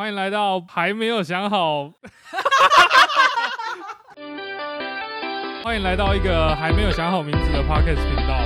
欢迎来到还没有想好，欢迎来到一个还没有想好名字的 Podcast 频道。